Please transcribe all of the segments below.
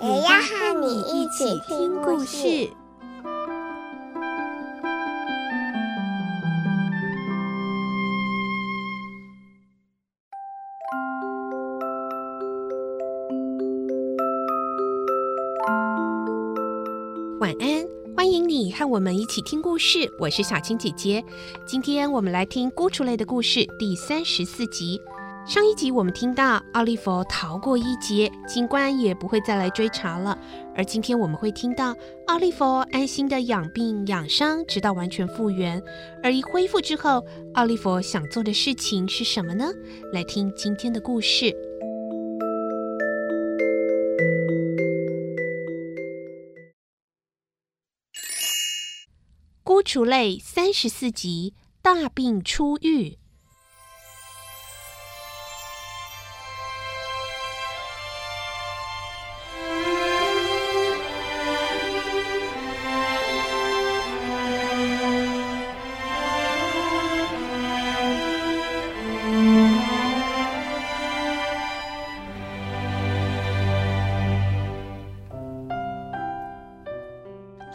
也要和你一起听故事。晚安，欢迎你和我们一起听故事。我是小青姐姐，今天我们来听《孤雏泪》的故事第三十四集。上一集我们听到奥利弗逃过一劫，警官也不会再来追查了。而今天我们会听到奥利弗安心的养病养伤，直到完全复原。而一恢复之后，奥利弗想做的事情是什么呢？来听今天的故事。《孤雏泪》三十四集，大病初愈。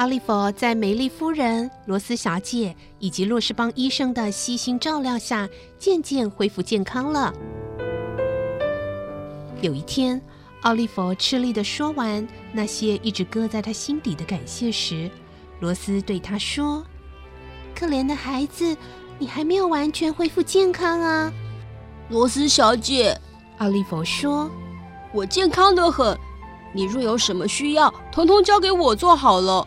奥利弗在梅丽夫人、罗斯小姐以及洛士邦医生的悉心照料下，渐渐恢复健康了。有一天，奥利弗吃力的说完那些一直搁在他心底的感谢时，罗斯对他说：“可怜的孩子，你还没有完全恢复健康啊。”罗斯小姐，奥利弗说：“我健康的很，你若有什么需要，统统交给我做好了。”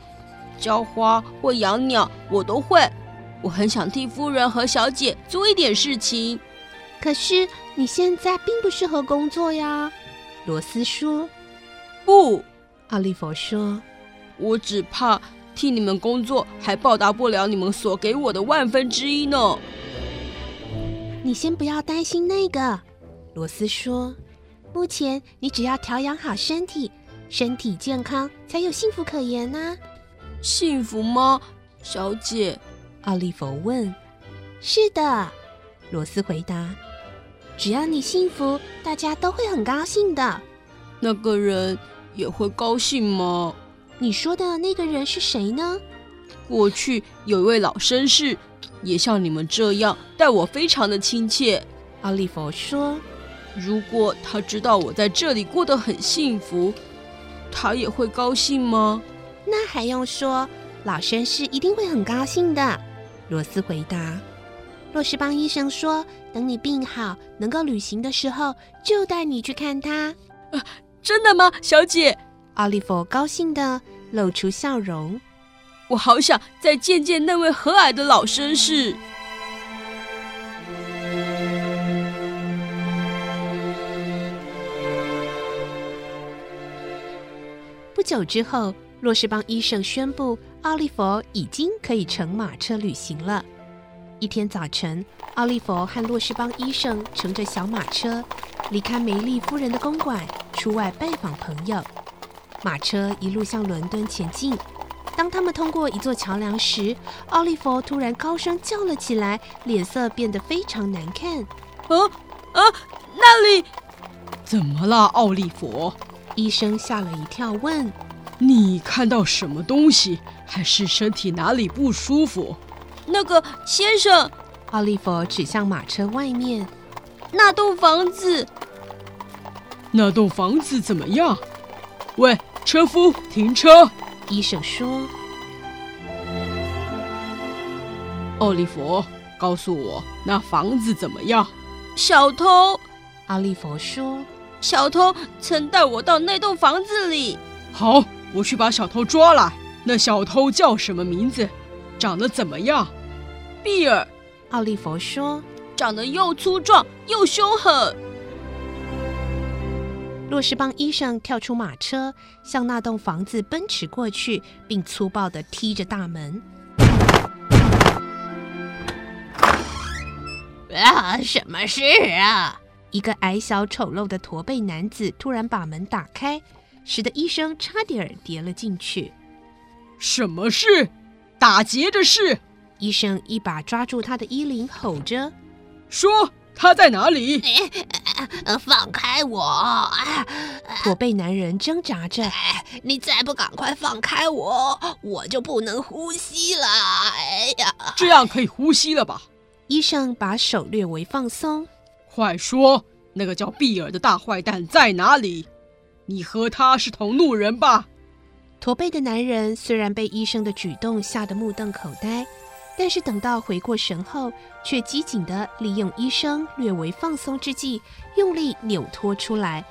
浇花或养鸟，我都会。我很想替夫人和小姐做一点事情，可是你现在并不适合工作呀。罗斯说：“不。”奥利弗说：“我只怕替你们工作，还报答不了你们所给我的万分之一呢。”你先不要担心那个，罗斯说：“目前你只要调养好身体，身体健康才有幸福可言呢。”幸福吗，小姐？奥利弗问。是的，罗斯回答。只要你幸福，大家都会很高兴的。那个人也会高兴吗？你说的那个人是谁呢？过去有一位老绅士，也像你们这样待我非常的亲切。奥利弗说。如果他知道我在这里过得很幸福，他也会高兴吗？那还用说，老绅士一定会很高兴的。罗斯回答。洛士邦医生说，等你病好，能够旅行的时候，就带你去看他。啊，真的吗，小姐？奥利弗高兴的露出笑容。我好想再见见那位和蔼的老绅士。不久之后。洛士邦医生宣布，奥利弗已经可以乘马车旅行了。一天早晨，奥利弗和洛士邦医生乘着小马车离开梅丽夫人的公馆，出外拜访朋友。马车一路向伦敦前进。当他们通过一座桥梁时，奥利弗突然高声叫了起来，脸色变得非常难看。啊啊！那里怎么了，奥利弗？医生吓了一跳，问。你看到什么东西？还是身体哪里不舒服？那个先生，奥利弗指向马车外面那栋房子。那栋房子怎么样？喂，车夫，停车！医生说：“奥利弗，告诉我那房子怎么样？”小偷，奥利弗说：“小偷曾带我到那栋房子里。”好。我去把小偷抓来。那小偷叫什么名字？长得怎么样？比尔，奥利弗说，长得又粗壮又凶狠。洛士邦医生跳出马车，向那栋房子奔驰过去，并粗暴地踢着大门。啊，什么事啊？一个矮小丑陋的驼背男子突然把门打开，使得医生差点跌了进去。什么事？打劫的事！医生一把抓住他的衣领，吼着：“说他在哪里？”放开我！驼背男人挣扎着：“你再不赶快放开我，我就不能呼吸了！”哎呀，这样可以呼吸了吧？医生把手略微放松：“快说，那个叫比尔的大坏蛋在哪里？你和他是同路人吧？”驼背的男人虽然被医生的举动吓得目瞪口呆，但是等到回过神后，却机警地利用医生略微放松之际，用力扭脱出来，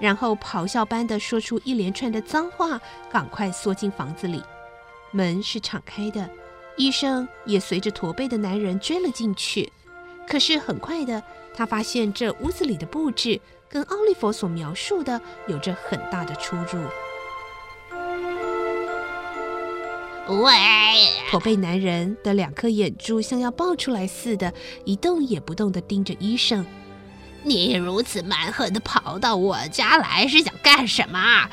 然后咆哮般地说出一连串的脏话，赶快缩进房子里。门是敞开的，医生也随着驼背的男人追了进去。可是很快的，他发现这屋子里的布置跟奥利弗所描述的有着很大的出入。喂！驼背男人的两颗眼珠像要爆出来似的，一动也不动地盯着医生。你如此蛮横地跑到我家来，是想干什么？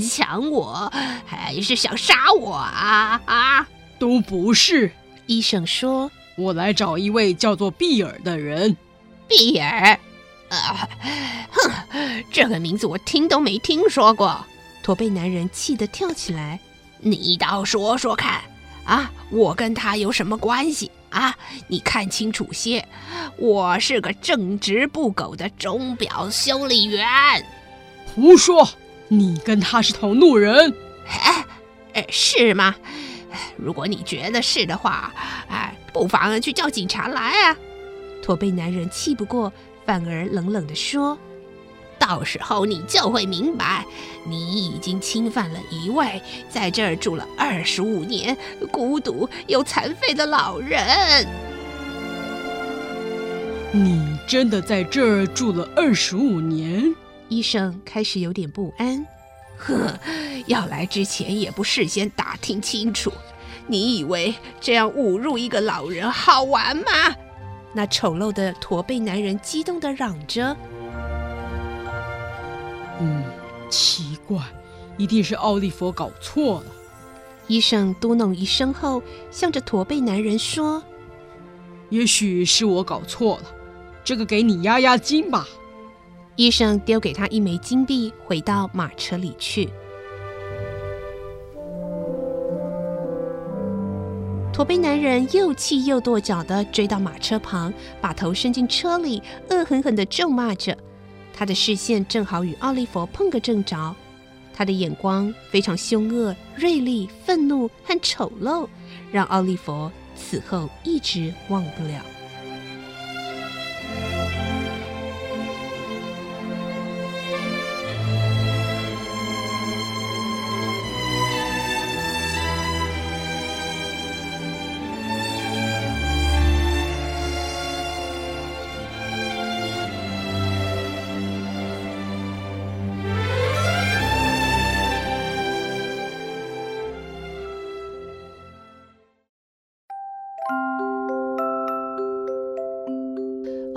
抢我，还是想杀我啊？啊！都不是。医生说：“我来找一位叫做比尔的人。”比尔？啊！哼，这个名字我听都没听说过。驼背男人气得跳起来。你倒说说看，啊，我跟他有什么关系啊？你看清楚些，我是个正直不苟的钟表修理员。胡说，你跟他是同路人？哎，哎，是吗？如果你觉得是的话，哎，不妨去叫警察来啊。驼背男人气不过，反而冷冷地说。到时候你就会明白，你已经侵犯了一位在这儿住了二十五年、孤独又残废的老人。你真的在这儿住了二十五年？医生开始有点不安。呵，要来之前也不事先打听清楚，你以为这样侮辱一个老人好玩吗？那丑陋的驼背男人激动地嚷着。嗯，奇怪，一定是奥利佛搞错了。医生嘟哝一声后，向着驼背男人说：“也许是我搞错了，这个给你压压惊吧。”医生丢给他一枚金币，回到马车里去。驼背男人又气又跺脚的追到马车旁，把头伸进车里，恶狠狠地咒骂着。他的视线正好与奥利弗碰个正着，他的眼光非常凶恶、锐利、愤怒和丑陋，让奥利弗此后一直忘不了。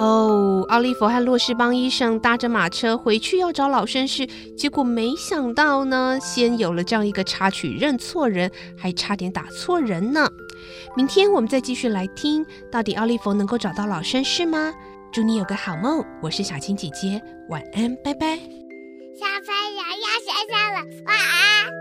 哦，奥利弗和洛士邦医生搭着马车回去要找老绅士，结果没想到呢，先有了这样一个插曲认错人，还差点打错人呢。明天我们再继续来听，到底奥利弗能够找到老绅士吗？祝你有个好梦，我是小青姐姐，晚安，拜拜。小朋友要睡觉了，晚安。